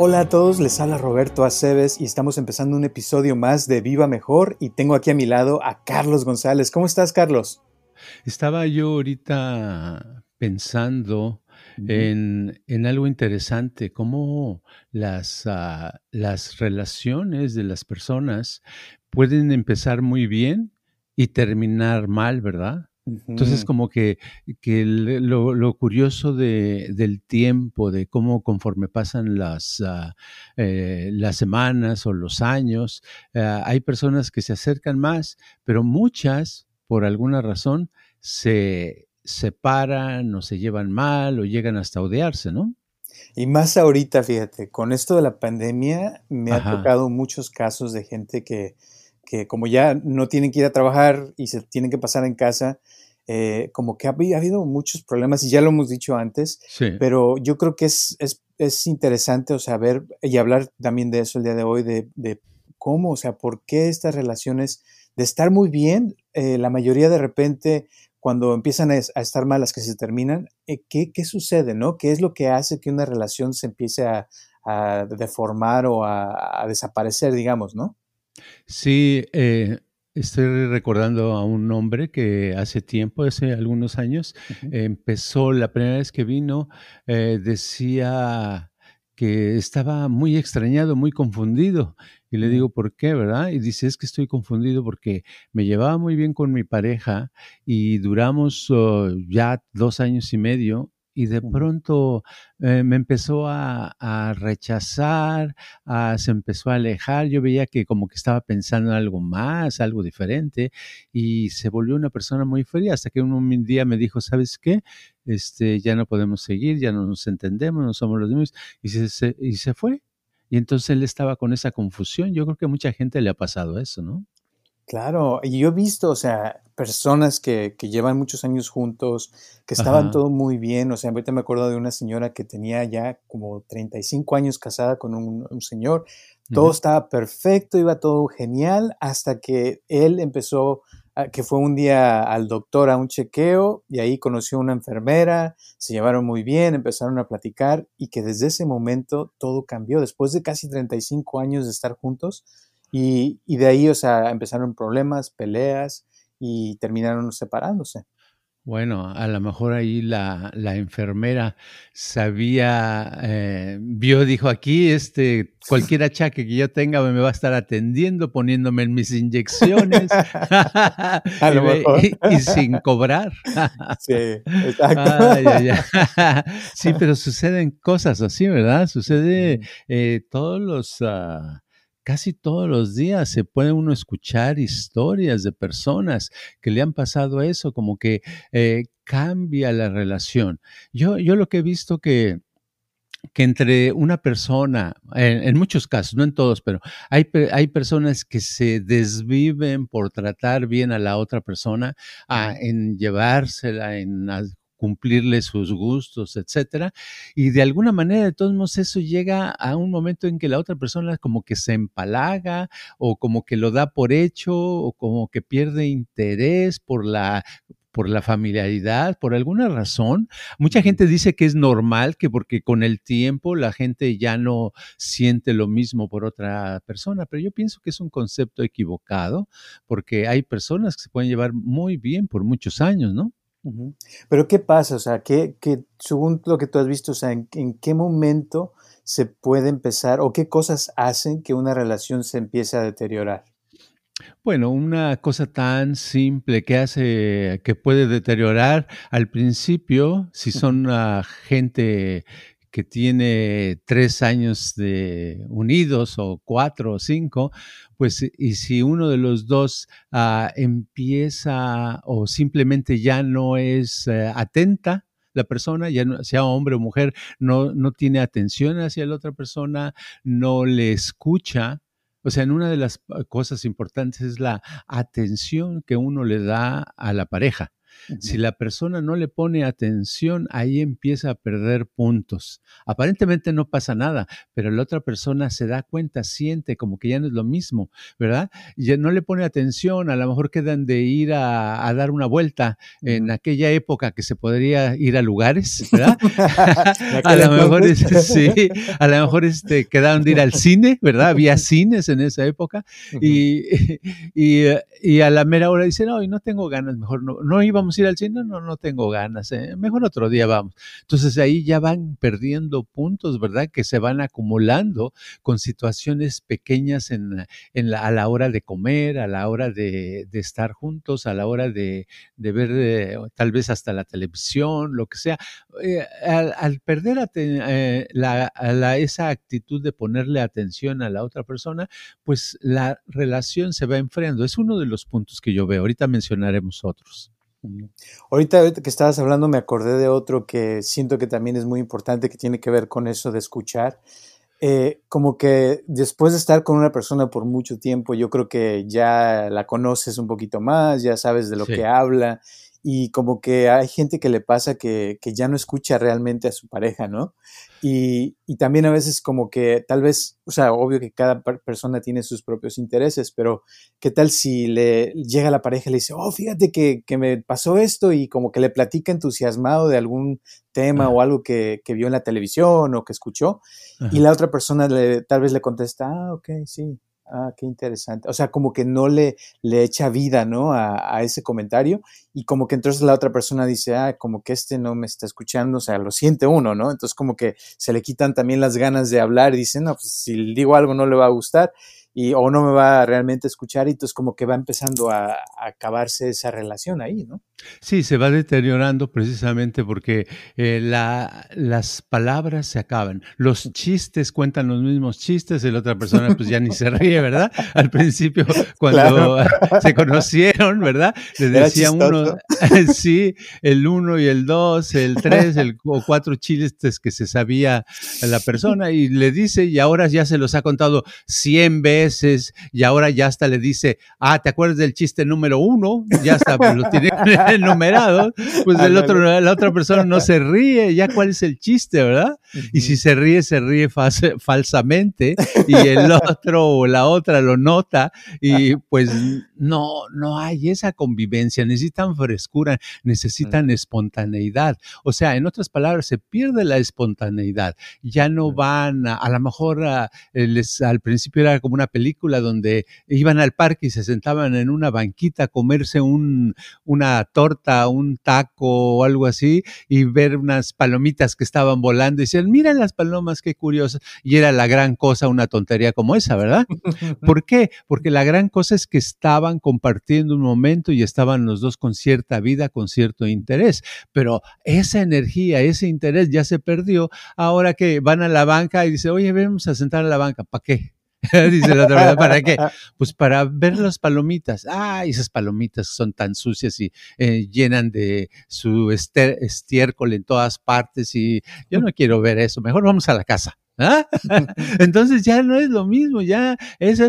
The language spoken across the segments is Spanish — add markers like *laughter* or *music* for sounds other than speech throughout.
Hola a todos, les habla Roberto Aceves y estamos empezando un episodio más de Viva Mejor y tengo aquí a mi lado a Carlos González. ¿Cómo estás, Carlos? Estaba yo ahorita pensando en, en algo interesante, cómo las, ah, las relaciones de las personas pueden empezar muy bien y terminar mal, ¿verdad? Entonces, como que, que lo, lo, curioso de, del tiempo, de cómo conforme pasan las, uh, eh, las semanas o los años, uh, hay personas que se acercan más, pero muchas, por alguna razón, se separan o se llevan mal o llegan hasta odiarse, ¿no? Y más ahorita, fíjate, con esto de la pandemia me Ajá. ha tocado muchos casos de gente que, que como ya no tienen que ir a trabajar y se tienen que pasar en casa, eh, como que ha, ha, habido muchos problemas y ya lo hemos dicho antes, sí. pero yo creo que es, es, es, interesante, o sea, ver y hablar también de eso el día de hoy, de, de cómo, o sea, por qué estas relaciones de estar muy bien, eh, la mayoría de repente cuando empiezan a, a estar malas que se terminan, eh, ¿qué, ¿qué, sucede, no? ¿Qué es lo que hace que una relación se empiece a, a deformar o a, a, desaparecer, digamos, no? Sí, eh, Estoy recordando a un hombre que hace tiempo, hace algunos años, uh -huh. empezó, la primera vez que vino, eh, decía que estaba muy extrañado, muy confundido. Y le digo, ¿por qué, verdad? Y dice, es que estoy confundido porque me llevaba muy bien con mi pareja y duramos uh, ya dos años y medio y de pronto eh, me empezó a, a rechazar, a, se empezó a alejar, yo veía que como que estaba pensando en algo más, algo diferente, y se volvió una persona muy fría, hasta que un, un día me dijo, ¿sabes qué? Este, ya no podemos seguir, ya no nos entendemos, no somos los mismos, y se, se, y se fue. Y entonces él estaba con esa confusión. Yo creo que a mucha gente le ha pasado eso, ¿no? Claro, y yo he visto, o sea, personas que, que llevan muchos años juntos, que estaban Ajá. todo muy bien, o sea, ahorita me acuerdo de una señora que tenía ya como 35 años casada con un, un señor, todo uh -huh. estaba perfecto, iba todo genial, hasta que él empezó, a, que fue un día al doctor a un chequeo y ahí conoció a una enfermera, se llevaron muy bien, empezaron a platicar y que desde ese momento todo cambió, después de casi 35 años de estar juntos, y, y, de ahí, o sea, empezaron problemas, peleas y terminaron separándose. Bueno, a lo mejor ahí la, la enfermera sabía, eh, vio, dijo aquí, este, *laughs* cualquier achaque que yo tenga me va a estar atendiendo, poniéndome en mis inyecciones *laughs* a *laughs* lo y, mejor. Y, y, sin cobrar. sí, exacto. Ay, ay, ay. sí, pero suceden cosas así, ¿verdad? Sucede eh, todos los... Uh, casi todos los días se puede uno escuchar historias de personas que le han pasado eso, como que eh, cambia la relación. Yo, yo lo que he visto que, que entre una persona, en, muchos casos, no en todos, pero hay, hay personas que se desviven por tratar bien a la otra persona, a, en llevársela, en cumplirle sus gustos, etcétera. Y de alguna manera, de todos modos, eso llega a un momento en que la otra persona como que se empalaga o como que lo da por hecho o como que pierde interés por la por la familiaridad, por alguna razón. Mucha gente dice que es normal, que porque con el tiempo la gente ya no siente lo mismo por otra persona, pero yo pienso que es un concepto equivocado, porque hay personas que se pueden llevar muy bien por muchos años, ¿no? Pero ¿qué pasa? O sea, ¿qué, qué, según lo que tú has visto, o sea, ¿en, ¿en, qué momento se puede empezar o qué cosas hacen que una relación se empiece a deteriorar? Bueno, una cosa tan simple que hace, que puede deteriorar al principio, si son uh, gente que tiene tres años de unidos o cuatro o cinco, pues y si uno de los dos ah, empieza o simplemente ya no es eh, atenta, la persona, ya sea hombre o mujer, no, no tiene atención hacia la otra persona, no le escucha, o sea, en una de las ah, cosas importantes es la atención que uno le da a la pareja. Si la persona no le pone atención, ahí empieza a perder puntos. Aparentemente no pasa nada, pero la otra persona se da cuenta, siente como que ya no es lo mismo, ¿verdad? Ya no le pone atención, a lo mejor quedan de ir a, dar una vuelta en aquella época que se podría ir a lugares, *laughs* ¿verdad? a lo mejor, sí, a lo mejor este, quedaron de ir al cine, ¿verdad? Había *laughs* cines en esa época y, *laughs* y, a la mera hora dicen, no, no tengo ganas, mejor no, no íbamos ir al cine? No, no tengo ganas, ¿eh? mejor otro día vamos. Entonces ahí ya van perdiendo puntos, ¿verdad? Que se van acumulando con situaciones pequeñas en, en la, a la hora de comer, a la hora de, de estar juntos, a la hora de, de ver eh, tal vez hasta la televisión, lo que sea. Eh, al, perder la, la, esa actitud de ponerle atención a la otra persona, pues la relación se va enfriando. Es uno de los puntos que yo veo. Ahorita mencionaremos otros. Ahorita, que estabas hablando me acordé de otro que siento que también es muy importante, que tiene que ver con eso de escuchar. Eh, como que después de estar con una persona por mucho tiempo, yo creo que ya la conoces un poquito más, ya sabes de lo que habla y como que hay gente que le pasa que, que, ya no escucha realmente a su pareja, ¿no? Y, y, también a veces como que tal vez, o sea, obvio que cada persona tiene sus propios intereses, pero ¿qué tal si le llega la pareja y le dice, oh, fíjate que, que me pasó esto y como que le platica entusiasmado de algún tema o algo que, que, vio en la televisión o que escuchó y la otra persona le, tal vez le contesta, ah, ok, sí, Ah, qué interesante. O sea, como que no le, le echa vida, ¿no? A, ese comentario y como que entonces la otra persona dice, ah, como que este no me está escuchando, o sea, lo siente uno, ¿no? Entonces como que se le quitan también las ganas de hablar y dicen, no, pues si digo algo no le va a gustar y, o no me va a realmente escuchar y entonces como que va empezando a, acabarse esa relación ahí, ¿no? Sí, se va deteriorando precisamente porque eh, la, las palabras se acaban. Los chistes cuentan los mismos chistes y la otra persona pues ya ni se ríe, ¿verdad? *laughs* Al principio cuando *laughs* se conocieron, ¿verdad? Le decía uno, *laughs* sí, el uno y el dos, el tres, el o cuatro chistes que se sabía la persona y le dice y ahora ya se los ha contado cien veces y ahora ya hasta le dice, ah, ¿te acuerdas del chiste número uno? Ya está, pues *laughs* lo tiene *laughs* enumerado, pues el otro, la otra persona no se ríe, ya cuál es el chiste, ¿verdad? Y si se ríe, se ríe falsamente y el *laughs* otro o la otra lo nota y pues no, no hay esa convivencia, necesitan frescura, necesitan espontaneidad. O sea, en otras palabras, se pierde la espontaneidad, ya no van, a, a lo mejor a, les, al principio era como una película donde iban al parque y se sentaban en una banquita a comerse un, una torta, un taco o algo así y ver unas palomitas que estaban volando y decían, mira las palomas, qué curiosas. Y era la gran cosa una tontería como esa, ¿verdad? *laughs* ¿Por qué? Porque la gran cosa es que estaban compartiendo un momento y estaban los dos con cierta vida, con cierto interés. Pero esa energía, ese interés ya se perdió ahora que van a la banca y dice, oye, vamos a sentar a la banca, ¿para qué? *laughs* Dice la otra, ¿para qué? Pues para ver las palomitas. Ah, esas palomitas son tan sucias y eh, llenan de su estiércol en todas partes y yo no quiero ver eso. Mejor vamos a la casa. ¿Ah? *laughs* Entonces ya no es lo mismo, ya es,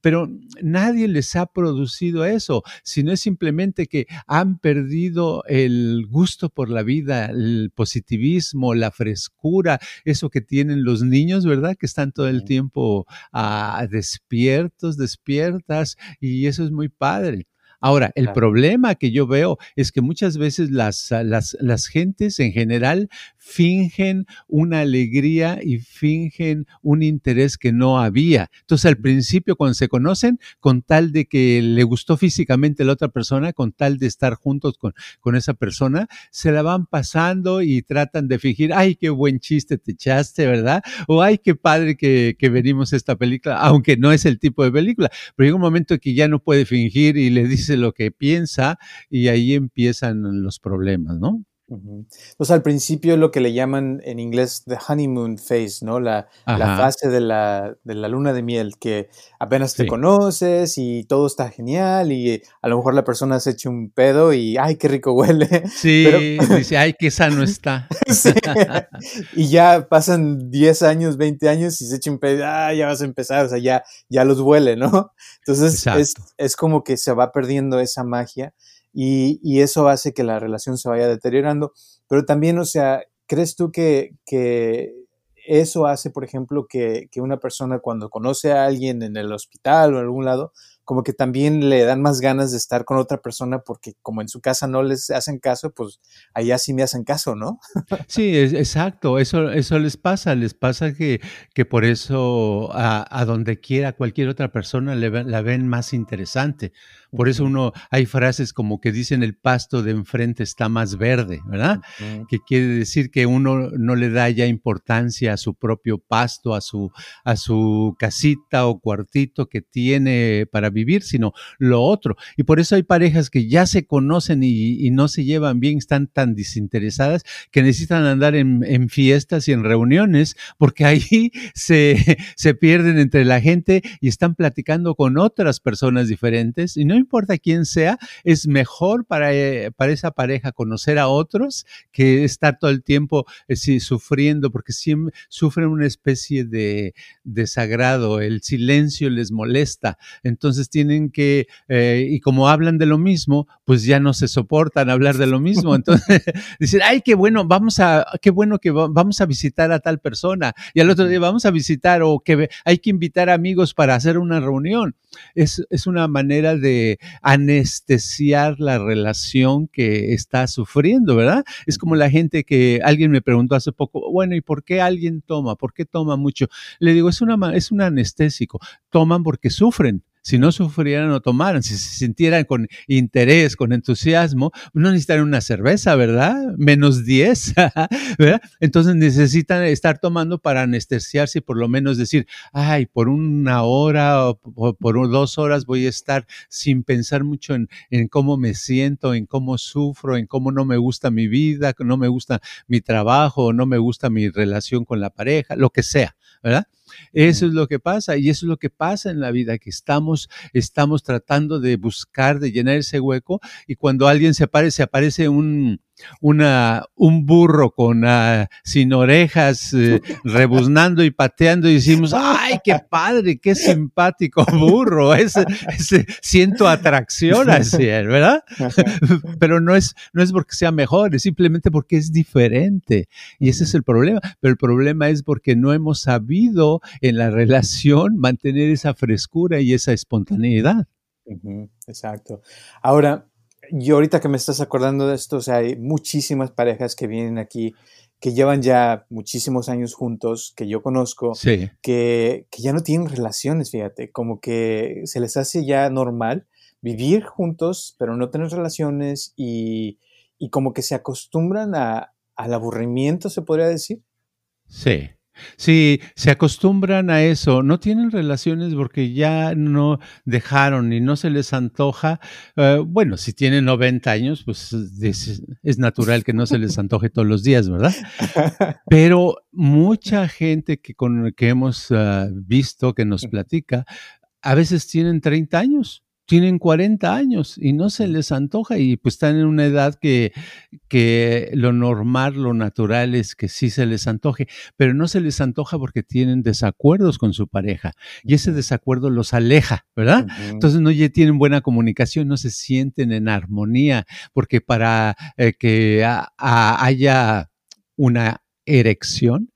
pero nadie les ha producido eso, sino es simplemente que han perdido el gusto por la vida, el positivismo, la frescura, eso que tienen los niños, ¿verdad? Que están todo el tiempo ah, despiertos, despiertas, y eso es muy padre. Ahora, el problema que yo veo es que muchas veces las, las, las gentes en general fingen una alegría y fingen un interés que no había. Entonces, al principio, cuando se conocen, con tal de que le gustó físicamente la otra persona, con tal de estar juntos con, con esa persona, se la van pasando y tratan de fingir, ay, qué buen chiste te echaste, ¿verdad? O ay, qué padre que, que venimos a esta película, aunque no es el tipo de película. Pero llega un momento que ya no puede fingir y le dice lo que piensa y ahí empiezan los problemas, ¿no? Pues al principio lo que le llaman en inglés the honeymoon phase, ¿no? La, la fase de la, de la, luna de miel, que apenas te conoces y todo está genial y a lo mejor la persona se echa un pedo y ¡ay, qué rico huele! *laughs* Sí, dice ¡ay, qué sano está! *laughs* Y ya pasan 10 años, 20 años y se echa un pedo ¡ah, ya vas a empezar! O sea, ya, ya los huele, ¿no? Entonces es, es como que se va perdiendo esa magia y, eso hace que la relación se vaya deteriorando. Pero también, o sea, ¿crees tú que, eso hace, por ejemplo, que, que, una persona cuando conoce a alguien en el hospital o en algún lado, como que también le dan más ganas de estar con otra persona porque como en su casa no les hacen caso, pues allá sí me hacen caso, ¿no? *laughs* Sí, exacto, eso, eso les pasa, les pasa que, que por eso a, donde quiera cualquier otra persona le la ven más interesante. Por eso uno, hay frases como que dicen el pasto de enfrente está más verde, ¿verdad? Que quiere decir que uno no le da ya importancia a su propio pasto, a su, a su casita o cuartito que tiene para vivir, sino lo otro. Y por eso hay parejas que ya se conocen y, no se llevan bien, están tan desinteresadas que necesitan andar en, fiestas y en reuniones, porque ahí *laughs* se, se pierden entre la gente y están platicando con otras personas diferentes. Y no importa quién sea, es mejor para, eh, para esa pareja conocer a otros que estar todo el tiempo eh, sufriendo, porque siempre sufren una especie de desagrado, el silencio les molesta. Entonces, tienen que, eh, y como hablan de lo mismo, pues ya no se soportan hablar de lo mismo. *laughs* Entonces *laughs* dicen, ay, qué bueno, vamos a, qué bueno que vamos a visitar a tal persona. Y al otro día vamos a visitar o que hay que invitar amigos para hacer una reunión. Es, es una manera de anestesiar la relación que está sufriendo, ¿verdad? Es como la gente que alguien me preguntó hace poco, bueno, ¿y por qué alguien toma? ¿Por qué toma mucho? Le digo, es, una, es un anestésico. Toman porque sufren si no sufrieran o tomaran, si se sintieran con interés, con entusiasmo, no necesitan una cerveza, ¿verdad? Menos 10, *laughs* ¿verdad? Entonces necesitan estar tomando para anestesiarse y por lo menos decir, ay, por una hora o por dos horas voy a estar sin pensar mucho en, en cómo me siento, en cómo sufro, en cómo no me gusta mi vida, no me gusta mi trabajo, no me gusta mi relación con la pareja, lo que sea, ¿verdad? Eso es lo que pasa y eso es lo que pasa en la vida, que estamos, estamos tratando de buscar, de llenar ese hueco y cuando alguien se aparece, aparece un, una, un burro con uh, sin orejas, eh, rebuznando y pateando, y decimos, ¡ay, qué padre, qué simpático burro! Ese, ese siento atracción hacia él, ¿verdad? Pero no es, no es porque sea mejor, es simplemente porque es diferente. Y ese es el problema. Pero el problema es porque no hemos sabido en la relación mantener esa frescura y esa espontaneidad. Exacto. Ahora, yo ahorita que me estás acordando de esto, o sea, hay muchísimas parejas que vienen aquí que llevan ya muchísimos años juntos, que yo conozco, que, que, ya no tienen relaciones, fíjate, como que se les hace ya normal vivir juntos, pero no tener relaciones y, y como que se acostumbran a, al aburrimiento, se podría decir. Sí. Sí, se acostumbran a eso, no tienen relaciones porque ya no dejaron y no se les antoja. Eh, bueno, si tienen 90 años, pues es, natural que no se les antoje todos los días, ¿verdad? *laughs* Pero mucha gente que, con, que hemos ah, visto, que nos platica, a veces tienen 30 años tienen 40 años y no se les antoja y pues están en una edad que, que lo normal, lo natural es que sí se les antoje, pero no se les antoja porque tienen desacuerdos con su pareja y ese desacuerdo los aleja, ¿verdad? Entonces no tienen buena comunicación, no se sienten en armonía, porque para eh, que haya una erección,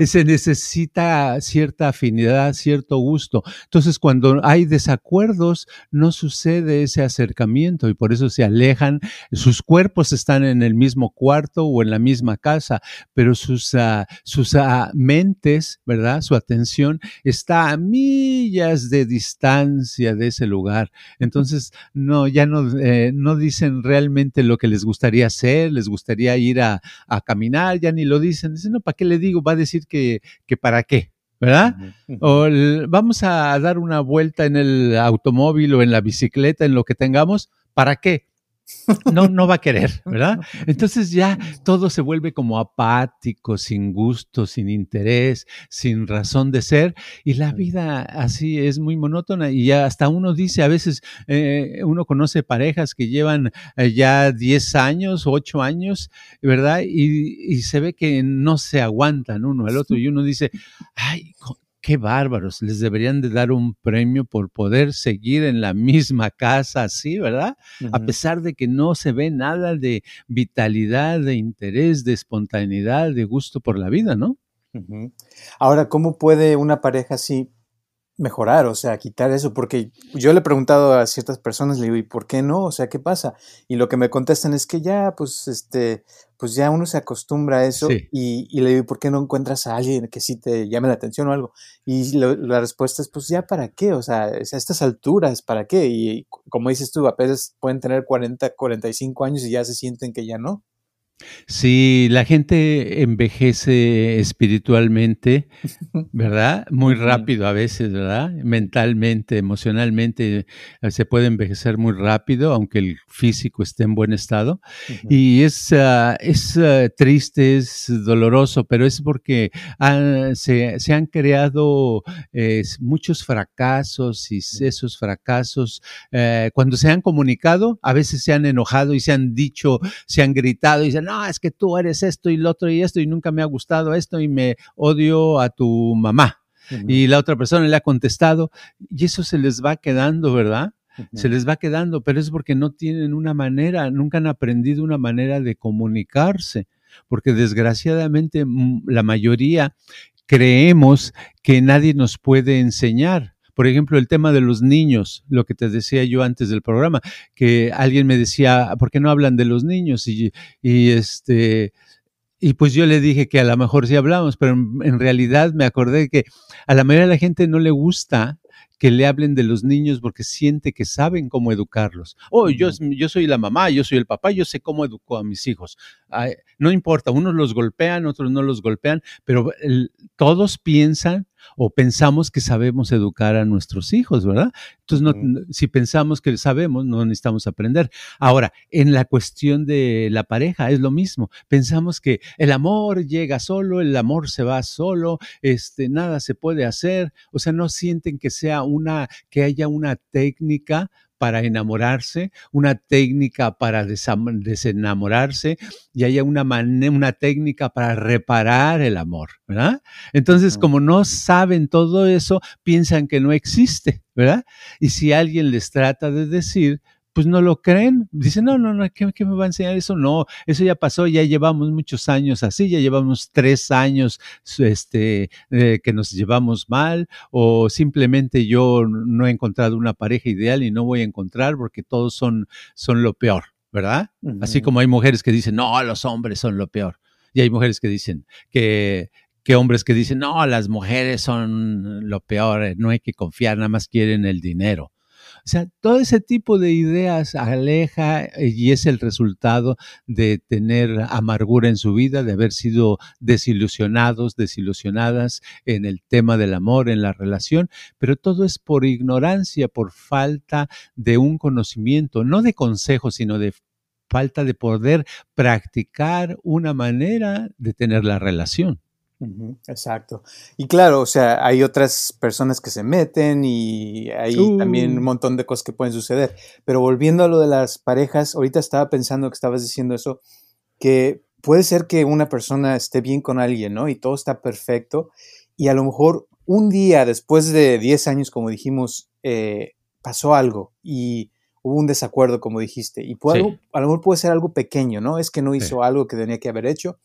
mm. se necesita cierta afinidad, cierto gusto. Entonces, cuando hay desacuerdos, no sucede ese acercamiento y por eso se alejan. Sus cuerpos están en el mismo cuarto o en la misma casa, pero sus, ah, sus ah, mentes, ¿verdad? Su atención está a millas de distancia de ese lugar. Entonces, no, ya no, eh, no dicen realmente lo que les gustaría hacer, les gustaría ir a, a caminar, ya ni lo dicen, dicen, no, ¿para qué le digo? Va a decir que, que para qué, ¿verdad? O vamos a dar una vuelta en el automóvil o en la bicicleta, en lo que tengamos, ¿para qué? No, no va a querer, ¿verdad? *laughs* Entonces ya todo se vuelve como apático, sin gusto, sin interés, sin razón de ser, y la vida así es muy monótona y ya hasta uno dice, a veces eh, uno conoce parejas que llevan eh, ya 10 años, 8 años, ¿verdad? Y, y, se ve que no se aguantan uno al otro y uno dice, ay, qué bárbaros, les deberían de dar un premio por poder seguir en la misma casa así, ¿verdad? A pesar de que no se ve nada de vitalidad, de interés, de espontaneidad, de gusto por la vida, ¿no? Ahora, ¿cómo puede una pareja así mejorar, o sea, quitar eso, porque yo le he preguntado a ciertas personas, le digo, ¿y por qué no? O sea, ¿qué pasa? Y lo que me contestan es que ya, pues, este, pues ya uno se acostumbra a eso y, y, le digo, ¿por qué no encuentras a alguien que sí te llame la atención o algo? Y la respuesta es, pues ya, ¿para qué? O sea, a estas alturas, ¿para qué? Y como dices tú, a veces pueden tener 40, 45 años y ya se sienten que ya no. Sí, la gente envejece espiritualmente, *laughs* ¿verdad? Muy rápido a veces, ¿verdad? Mentalmente, emocionalmente, eh, se puede envejecer muy rápido, aunque el físico esté en buen estado. Y es, ah, es ah, triste, es doloroso, pero es porque se, han creado eh, muchos fracasos y esos fracasos, eh, cuando se han comunicado, a veces se han enojado y se han dicho, se han gritado y se no, es que tú eres esto y lo otro y esto y nunca me ha gustado esto y me odio a tu mamá. Y la otra persona le ha contestado y eso se les va quedando, ¿verdad? Se les va quedando, pero es porque no tienen una manera, nunca han aprendido una manera de comunicarse, porque desgraciadamente mm, la mayoría creemos que nadie nos puede enseñar por ejemplo, el tema de los niños, lo que te decía yo antes del programa, que alguien me decía, ¿por qué no hablan de los niños? Y, y este, y pues yo le dije que a lo mejor sí hablamos, pero en, realidad me acordé que a la mayoría de la gente no le gusta que le hablen de los niños porque siente que saben cómo educarlos. Oh, yo, yo soy la mamá, yo soy el papá, yo sé cómo educó a mis hijos. no importa, unos los golpean, otros no los golpean, pero todos piensan o pensamos que sabemos educar a nuestros hijos, ¿verdad? Entonces, si pensamos que sabemos, no necesitamos aprender. Ahora, en la cuestión de la pareja es lo mismo. Pensamos que el amor llega solo, el amor se va solo, este, nada se puede hacer. O sea, no sienten que sea una, que haya una técnica para enamorarse, una técnica para desenamorarse y haya una, una técnica para reparar el amor, ¿verdad? Entonces, como no saben todo eso, piensan que no existe, ¿verdad? Y si alguien les trata de decir, pues no lo creen. Dicen, no, no, no, ¿qué, me va a enseñar eso? No, eso ya pasó, ya llevamos muchos años así, ya llevamos tres años este, eh, que nos llevamos mal, o simplemente yo no he encontrado una pareja ideal y no voy a encontrar porque todos son, son lo peor, ¿verdad? Así como hay mujeres que dicen, no, los hombres son lo peor. Y hay mujeres que dicen que que hombres que dicen, no, las mujeres son lo peor, no hay que confiar, nada más quieren el dinero. O sea, todo ese tipo de ideas aleja eh, y es el resultado de tener amargura en su vida, de haber sido desilusionados, desilusionadas en el tema del amor, en la relación, pero todo es por ignorancia, por falta de un conocimiento, no de consejo, sino de falta de poder practicar una manera de tener la relación. Exacto. Y claro, o sea, hay otras personas que se meten y hay también un uh. montón de cosas que pueden suceder. Pero volviendo a lo de las parejas, ahorita estaba pensando que estabas diciendo eso, que puede ser que una persona esté bien con alguien, ¿no? Y todo está perfecto. Y a lo mejor un día después de 10 años, como dijimos, eh, pasó algo y hubo un desacuerdo, como dijiste. Y puede, a lo mejor puede ser algo pequeño, ¿no? Es que no hizo algo que tenía que haber hecho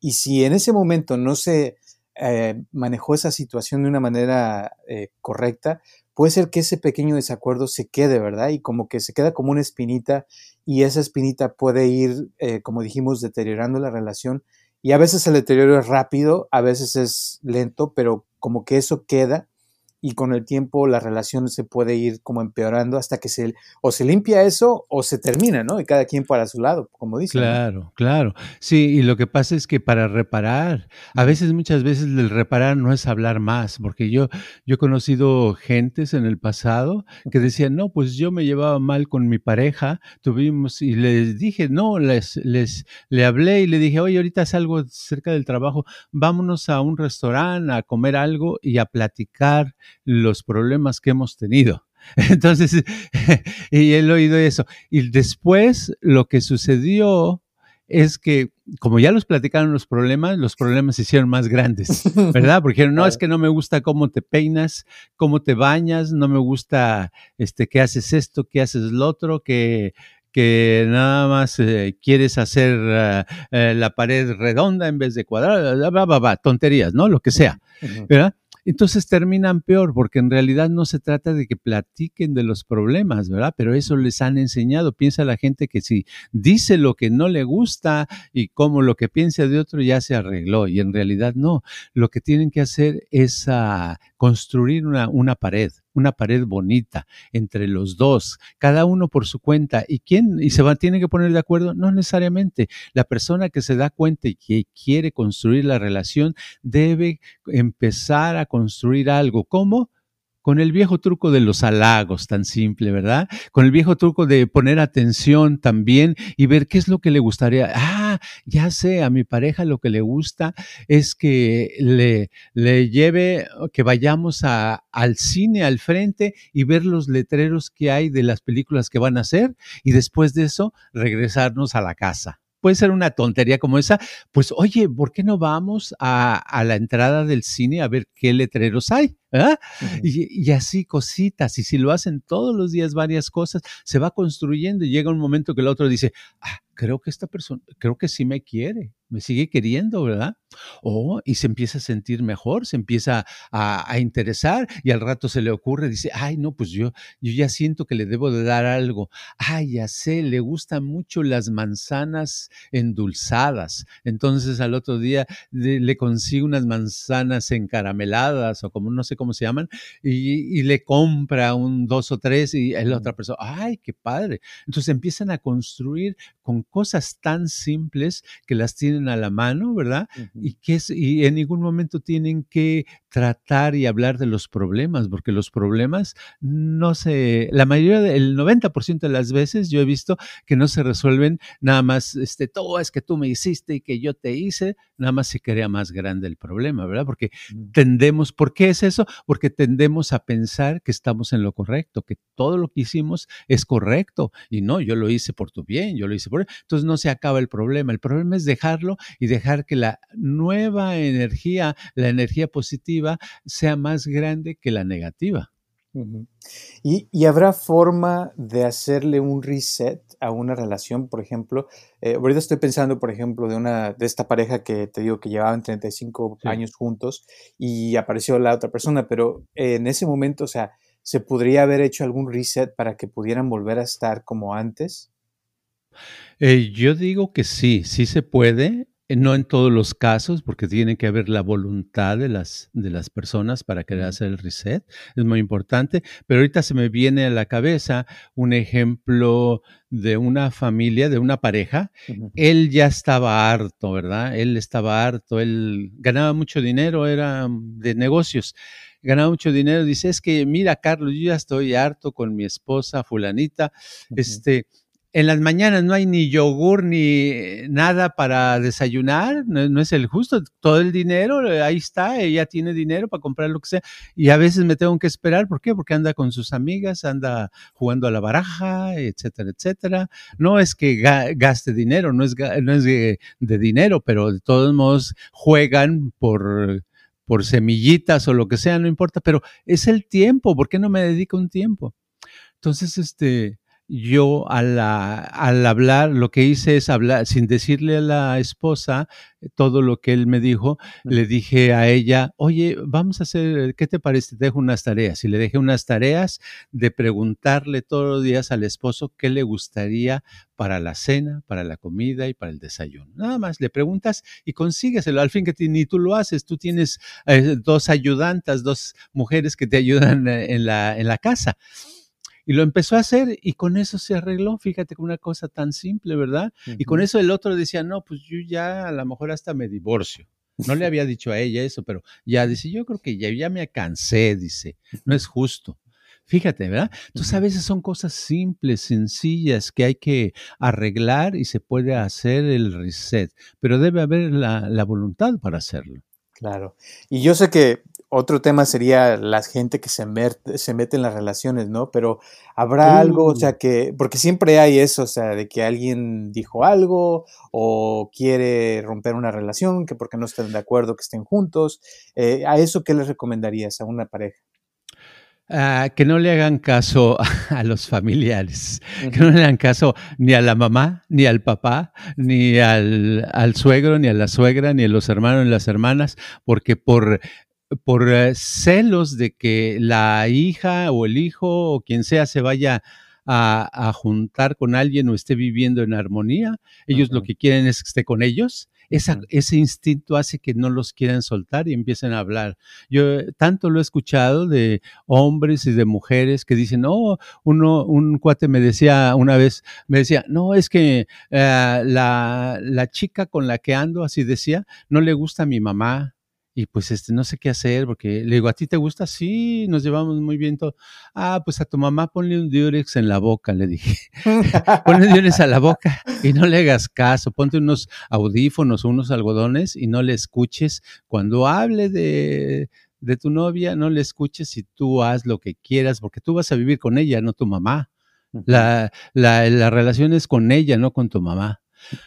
y si en ese momento no se eh, manejó esa situación de una manera eh, correcta, puede ser que ese pequeño desacuerdo se quede, ¿verdad? Y como que se queda como una espinita y esa espinita puede ir, eh, como dijimos, deteriorando la relación. Y a veces el deterioro es rápido, a veces es lento, pero como que eso queda y con el tiempo la relación se puede ir como empeorando hasta que se o se limpia eso o se termina, ¿no? Y cada quien para su lado, como dice. Claro, claro. Sí, y lo que pasa es que para reparar, a veces, muchas veces el reparar no es hablar más, porque yo, yo he conocido gentes en el pasado que decían, no, pues yo me llevaba mal con mi pareja, tuvimos, y les dije, no, les, les, le hablé y le dije, oye, ahorita salgo cerca del trabajo, vámonos a un restaurante a comer algo y a platicar los problemas que hemos tenido. *laughs* Entonces, *laughs* y él oído eso. Y después lo que sucedió es que, como ya los platicaron los problemas, los problemas se hicieron más grandes, *laughs* ¿verdad? Porque dijeron, no, es que no me gusta cómo te peinas, cómo te bañas, no me gusta este, que haces esto, que haces lo otro, que, que nada más eh, quieres hacer eh, eh, la pared redonda en vez de cuadrada, tonterías, ¿no? Lo que sea, ¿verdad? Entonces terminan peor, porque en realidad no se trata de que platiquen de los problemas, ¿verdad? Pero eso les han enseñado. Piensa la gente que si dice lo que no le gusta y como lo que piensa de otro ya se arregló, y en realidad no. Lo que tienen que hacer es ah, construir una, una pared, una pared bonita entre los dos, cada uno por su cuenta. ¿Y quién? ¿Y se va, tiene que poner de acuerdo? No necesariamente. La persona que se da cuenta y que quiere construir la relación debe empezar a construir algo. ¿Cómo? Con el viejo truco de los halagos tan simple, ¿verdad? Con el viejo truco de poner atención también y ver qué es lo que le gustaría. Ah, ya sé, a mi pareja lo que le gusta es que le, le lleve, que vayamos al cine al frente y ver los letreros que hay de las películas que van a hacer y después de eso regresarnos a la casa puede ser una tontería como esa, pues oye, ¿por qué no vamos a, a la entrada del cine a ver qué letreros hay? ¿Ah? y, así cositas, y si lo hacen todos los días varias cosas, se va construyendo y llega un momento que el otro dice, ah, creo que esta persona, creo que sí me quiere, me sigue queriendo, ¿verdad? Oh, y se empieza a sentir mejor, se empieza a, interesar y al rato se le ocurre, dice, ay, no, pues yo, yo ya siento que le debo de dar algo. Ay, ya sé, le gustan mucho las manzanas endulzadas. Entonces al otro día le, le consigo unas manzanas encarameladas o como no sé cómo se llaman, y, le compra un dos o tres y la otra persona, ay, qué padre. Entonces empiezan a construir con cosas tan simples que las tienen a la mano, ¿verdad? Y que es, y en ningún momento tienen que tratar y hablar de los problemas, porque los problemas no se, la mayoría del 90% de las veces yo he visto que no se resuelven nada más, este, todo es que tú me hiciste y que yo te hice, nada más se crea más grande el problema, ¿verdad? Porque tendemos, ¿por qué es eso? Porque tendemos a pensar que estamos en lo correcto, que todo lo que hicimos es correcto y no, yo lo hice por tu bien, yo lo hice por... Entonces no se acaba el problema, el problema es dejarlo y dejar que la nueva energía, la energía positiva, sea más grande que la negativa. ¿Y, habrá forma de hacerle un reset a una relación, por ejemplo? Eh, ahorita estoy pensando, por ejemplo, de una de esta pareja que te digo que llevaban 35 años juntos y apareció la otra persona, pero en ese momento, o sea, ¿se podría haber hecho algún reset para que pudieran volver a estar como antes? Eh, yo digo que sí, sí se puede. Eh, no en todos los casos, porque tiene que haber la voluntad de las, de las personas para querer hacer el reset. Es muy importante. Pero ahorita se me viene a la cabeza un ejemplo de una familia, de una pareja. Él ya estaba harto, ¿verdad? Él estaba harto. Él ganaba mucho dinero, era de negocios ganaba mucho dinero, dice, es que mira, Carlos, yo ya estoy harto con mi esposa fulanita, este, en las mañanas no hay ni yogur ni nada para desayunar, no, es el justo, todo el dinero, eh, ahí está, ella tiene dinero para comprar lo que sea, y a veces me tengo que esperar, ¿por qué? Porque anda con sus amigas, anda jugando a la baraja, etcétera, etcétera. No es que gaste dinero, no es, no es de, dinero, pero de todos modos juegan por por semillitas o lo que sea, no importa, pero es el tiempo, ¿por qué no me dedico un tiempo? Entonces, este, yo al, al, hablar, lo que hice es hablar, sin decirle a la esposa todo lo que él me dijo, le dije a ella, oye, vamos a hacer, ¿qué te parece? Te dejo unas tareas. Y le dejé unas tareas de preguntarle todos los días al esposo qué le gustaría para la cena, para la comida y para el desayuno. Nada más le preguntas y consígueselo. Al fin que ni tú lo haces, tú tienes eh, dos ayudantas, dos mujeres que te ayudan eh, en la, en la casa. Y lo empezó a hacer y con eso se arregló, fíjate, con una cosa tan simple, ¿verdad? Y con eso el otro decía, no, pues yo ya a lo mejor hasta me divorcio. No le *laughs* había dicho a ella eso, pero ya dice, yo creo que ya, ya me cansé, dice, no es justo. Fíjate, ¿verdad? Entonces a veces son cosas simples, sencillas, que hay que arreglar y se puede hacer el reset, pero debe haber la, la voluntad para hacerlo. Claro. Y yo sé que otro tema sería la gente que se, se mete en las relaciones, ¿no? Pero habrá algo, o sea, que, porque siempre hay eso, o sea, de que alguien dijo algo o quiere romper una relación, que porque no están de acuerdo que estén juntos. Eh, ¿A eso qué les recomendarías a una pareja? Ah, que no le hagan caso *laughs* a los familiares, que no le hagan caso ni a la mamá, ni al papá, ni al, al, suegro, ni a la suegra, ni a los hermanos, ni las hermanas, porque por por eh, celos de que la hija o el hijo o quien sea se vaya a, juntar con alguien o esté viviendo en armonía. Ellos lo que quieren es que esté con ellos. ese instinto hace que no los quieran soltar y empiecen a hablar. Yo tanto lo he escuchado de hombres y de mujeres que dicen, no, uno, un cuate me decía una vez, me decía, no, es que eh, la, la chica con la que ando, así decía, no le gusta a mi mamá, y pues este, no sé qué hacer, porque le digo, ¿a ti te gusta? Sí, nos llevamos muy bien todo. Ah, pues a tu mamá ponle un diurex en la boca, le dije. *laughs* ponle diurex a la boca y no le hagas caso. Ponte unos audífonos o unos algodones y no le escuches. Cuando hable de, de tu novia, no le escuches y tú haz lo que quieras, porque tú vas a vivir con ella, no tu mamá. La, la, la relación es con ella, no con tu mamá.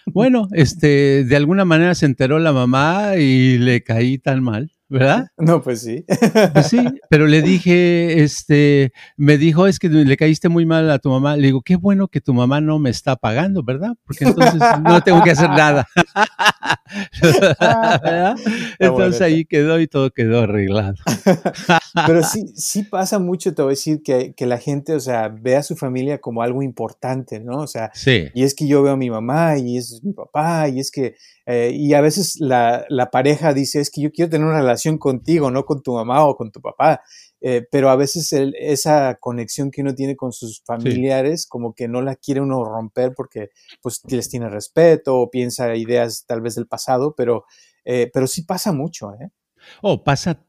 Bueno, este, de alguna manera se enteró la mamá y le caí tan mal. ¿Verdad? *laughs* No, pues sí. Pues sí, pero le dije, este, me dijo, es que le caíste muy mal a tu mamá. Le digo, qué bueno que tu mamá no me está pagando, ¿verdad? Porque entonces no tengo que hacer nada. *laughs* Entonces ahí quedó y todo quedó arreglado. *laughs* pero sí, sí pasa mucho, te voy a decir, que, que, la gente, o sea, ve a su familia como algo importante, ¿no? O sea, sí. y es que yo veo a mi mamá y es mi papá y es que eh, y a veces la, la, pareja dice, es que yo quiero tener una relación contigo, no con tu mamá o con tu papá. Eh, pero a veces esa conexión que uno tiene con sus familiares, como que no la quiere uno romper porque pues les tiene respeto o piensa ideas tal vez del pasado, pero, eh, pero sí pasa mucho, ¿eh? Oh, pasa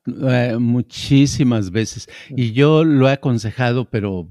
muchísimas veces. Y yo lo he aconsejado, pero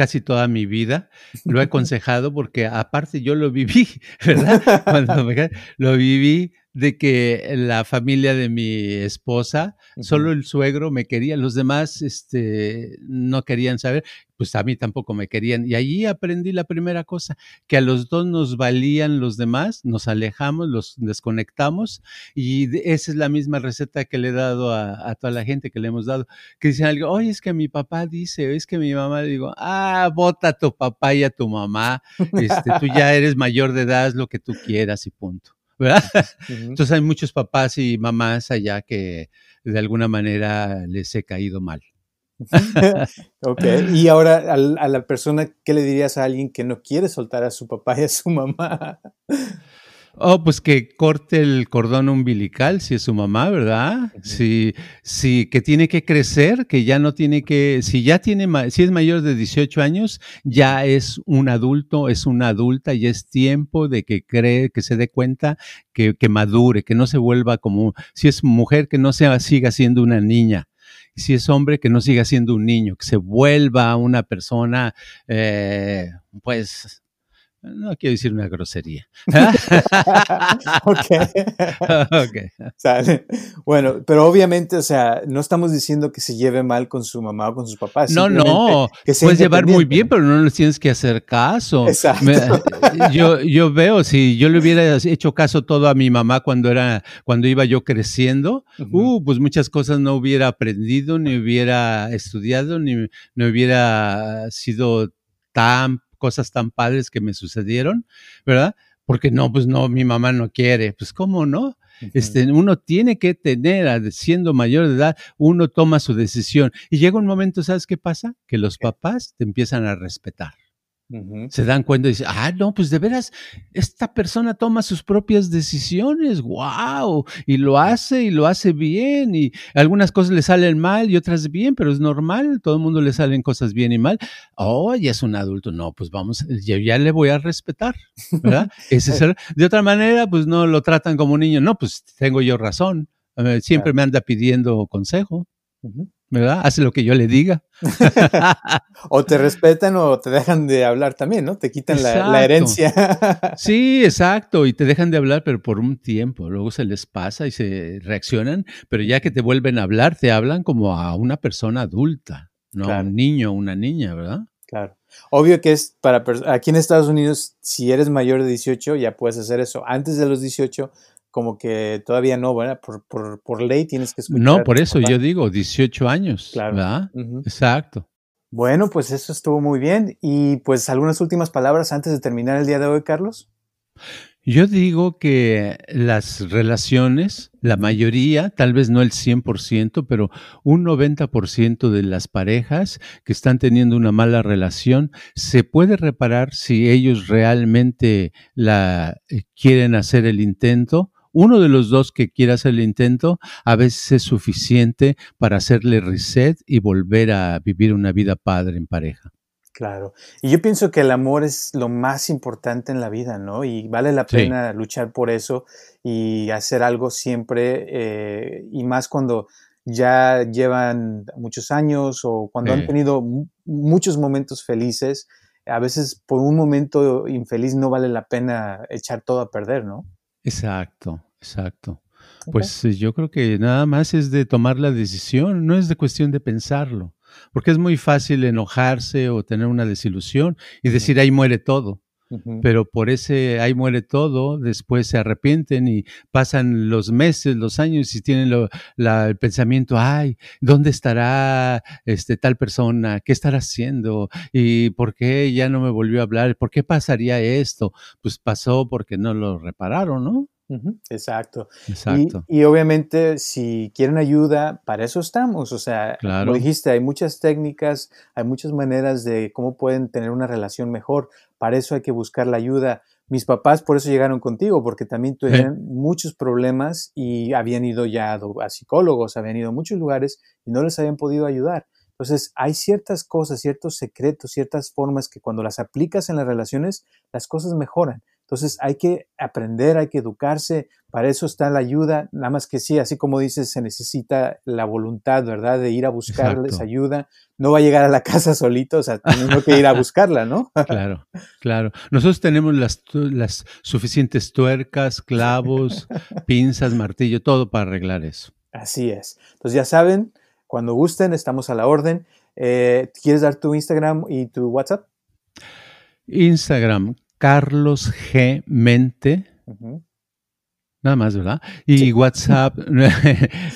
casi toda mi vida. Lo he *laughs* aconsejado porque aparte yo lo viví, *laughs* ¿verdad? *laughs* Cuando me, lo viví de que la familia de mi esposa, solo el suegro me quería, los demás este, no querían saber, pues a mí tampoco me querían. Y allí aprendí la primera cosa, que a los dos nos valían los demás, nos alejamos, los desconectamos, y esa es la misma receta que le he dado a, toda la gente que le hemos dado, que dicen algo, oye, es que mi papá dice, es que mi mamá, le digo, ah, vota a tu papá y a tu mamá, este, tú ya eres mayor de edad, haz lo que tú quieras y punto. ¿Verdad? Entonces hay muchos papás y mamás allá que de alguna manera les he caído mal. *laughs* ok, y ahora a, la persona, ¿qué le dirías a alguien que no quiere soltar a su papá y a su mamá? Oh, pues que corte el cordón umbilical, si es su mamá, ¿verdad? Si, si que tiene que crecer, que ya no tiene que, si ya tiene, si es mayor de 18 años, ya es un adulto, es una adulta y es tiempo de que cree, que se dé cuenta, que, que madure, que no se vuelva como, si es mujer, que no sea, siga siendo una niña si es hombre, que no siga siendo un niño, que se vuelva una persona, eh, pues, no quiero decir una grosería. *laughs* ok. *laughs* Bueno, pero obviamente, o sea, no estamos diciendo que se lleve mal con su mamá o con sus papás. No, no. Puedes llevar muy bien, pero no les tienes que hacer caso. Exacto. yo, yo veo, si yo le hubiera hecho caso todo a mi mamá cuando era, cuando iba yo creciendo, uh, pues muchas cosas no hubiera aprendido, ni hubiera estudiado, ni no hubiera sido tan cosas tan padres que me sucedieron, ¿verdad? Porque no, pues no, mi mamá no quiere. Pues, ¿cómo no? Este, uno tiene que tener, siendo mayor de edad, uno toma su decisión. Y llega un momento, ¿sabes qué pasa? Que los papás te empiezan a respetar. Se dan cuenta y dicen, ah, no, pues de veras, esta persona toma sus propias decisiones, wow, y lo hace y lo hace bien, y algunas cosas le salen mal y otras bien, pero es normal, todo el mundo le salen cosas bien y mal. Oh, ya es un adulto, no, pues vamos, ya, ya le voy a respetar, ¿verdad? *laughs* Ese de otra manera, pues no lo tratan como un niño, no, pues tengo yo razón, eh, siempre me anda pidiendo consejo. ¿Verdad? Hace lo que yo le diga. *laughs* o te respetan o te dejan de hablar también, ¿no? Te quitan la, herencia. *laughs* sí, exacto, y te dejan de hablar, pero por un tiempo. Luego se les pasa y se reaccionan, pero ya que te vuelven a hablar, te hablan como a una persona adulta, no a un niño o una niña, ¿verdad? Claro. Obvio que es para aquí en Estados Unidos, si eres mayor de 18, ya puedes hacer eso. Antes de los 18, como que todavía no, ¿verdad? Por, por, por ley tienes que escuchar. No, por eso yo digo 18 años, claro. ¿verdad? Exacto. Bueno, pues eso estuvo muy bien. Y pues algunas últimas palabras antes de terminar el día de hoy, Carlos. Yo digo que las relaciones, la mayoría, tal vez no el 100%, pero un 90% de las parejas que están teniendo una mala relación, se puede reparar si ellos realmente la eh, quieren hacer el intento uno de los dos que quiera hacer el intento a veces es suficiente para hacerle reset y volver a vivir una vida padre en pareja. Claro. Y yo pienso que el amor es lo más importante en la vida, ¿no? Y vale la pena luchar por eso y hacer algo siempre, eh, y más cuando ya llevan muchos años o cuando han tenido muchos momentos felices, a veces por un momento infeliz no vale la pena echar todo a perder, ¿no? Exacto, exacto. Pues eh, yo creo que nada más es de tomar la decisión, no es de cuestión de pensarlo, porque es muy fácil enojarse o tener una desilusión y decir ahí muere todo. Pero por ese ahí muere todo, después se arrepienten y pasan los meses, los años y tienen el pensamiento, ay, ¿dónde estará este, tal persona? ¿Qué estará haciendo? ¿Y por qué ya no me volvió a hablar? ¿Por qué pasaría esto? Pues pasó porque no lo repararon, ¿no? Exacto. Exacto. Y, obviamente, si quieren ayuda, para eso estamos. O sea, como dijiste, hay muchas técnicas, hay muchas maneras de cómo pueden tener una relación mejor. Para eso hay que buscar la ayuda. Mis papás por eso llegaron contigo, porque también tuvieron muchos problemas y habían ido ya a psicólogos, habían ido a muchos lugares y no les habían podido ayudar. Entonces, hay ciertas cosas, ciertos secretos, ciertas formas que cuando las aplicas en las relaciones, las cosas mejoran. Entonces hay que aprender, hay que educarse, para eso está la ayuda, nada más que sí, así como dices, se necesita la voluntad, ¿verdad? De ir a buscarles ayuda. No va a llegar a la casa solito, o sea, tenemos que ir a buscarla, ¿no? *laughs* claro, claro. Nosotros tenemos las, las suficientes tuercas, clavos, *laughs* pinzas, martillo, todo para arreglar eso. Así es. Entonces ya saben, cuando gusten, estamos a la orden. Eh, ¿Quieres dar tu Instagram y tu WhatsApp? Instagram, Carlos G. Mente. Nada más, ¿verdad? Y WhatsApp *laughs*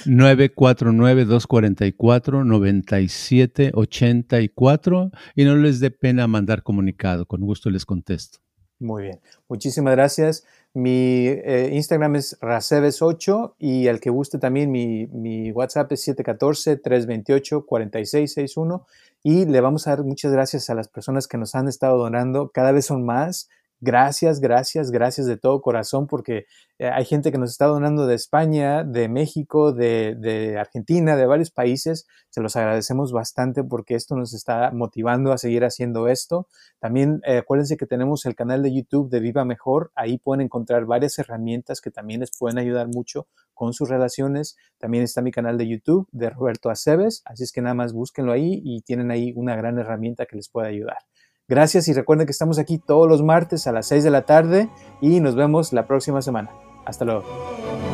949-244-9784. Y no les dé pena mandar comunicado. Con gusto les contesto. Muy bien. Muchísimas gracias. Mi eh, Instagram es Raceves8 y el que guste también, mi, mi WhatsApp es 714-328-4661 y le vamos a dar muchas gracias a las personas que nos han estado donando. Cada vez son más. Gracias, gracias, gracias de todo corazón porque eh, hay gente que nos está donando de España, de México, de, Argentina, de varios países. Se los agradecemos bastante porque esto nos está motivando a seguir haciendo esto. También eh, acuérdense que tenemos el canal de YouTube de Viva Mejor. Ahí pueden encontrar varias herramientas que también les pueden ayudar mucho con sus relaciones. También está mi canal de YouTube de Roberto Aceves. Así es que nada más búsquenlo ahí y tienen ahí una gran herramienta que les puede ayudar. Gracias y recuerden que estamos aquí todos los martes a las 6 de la tarde y nos vemos la próxima semana. Hasta luego.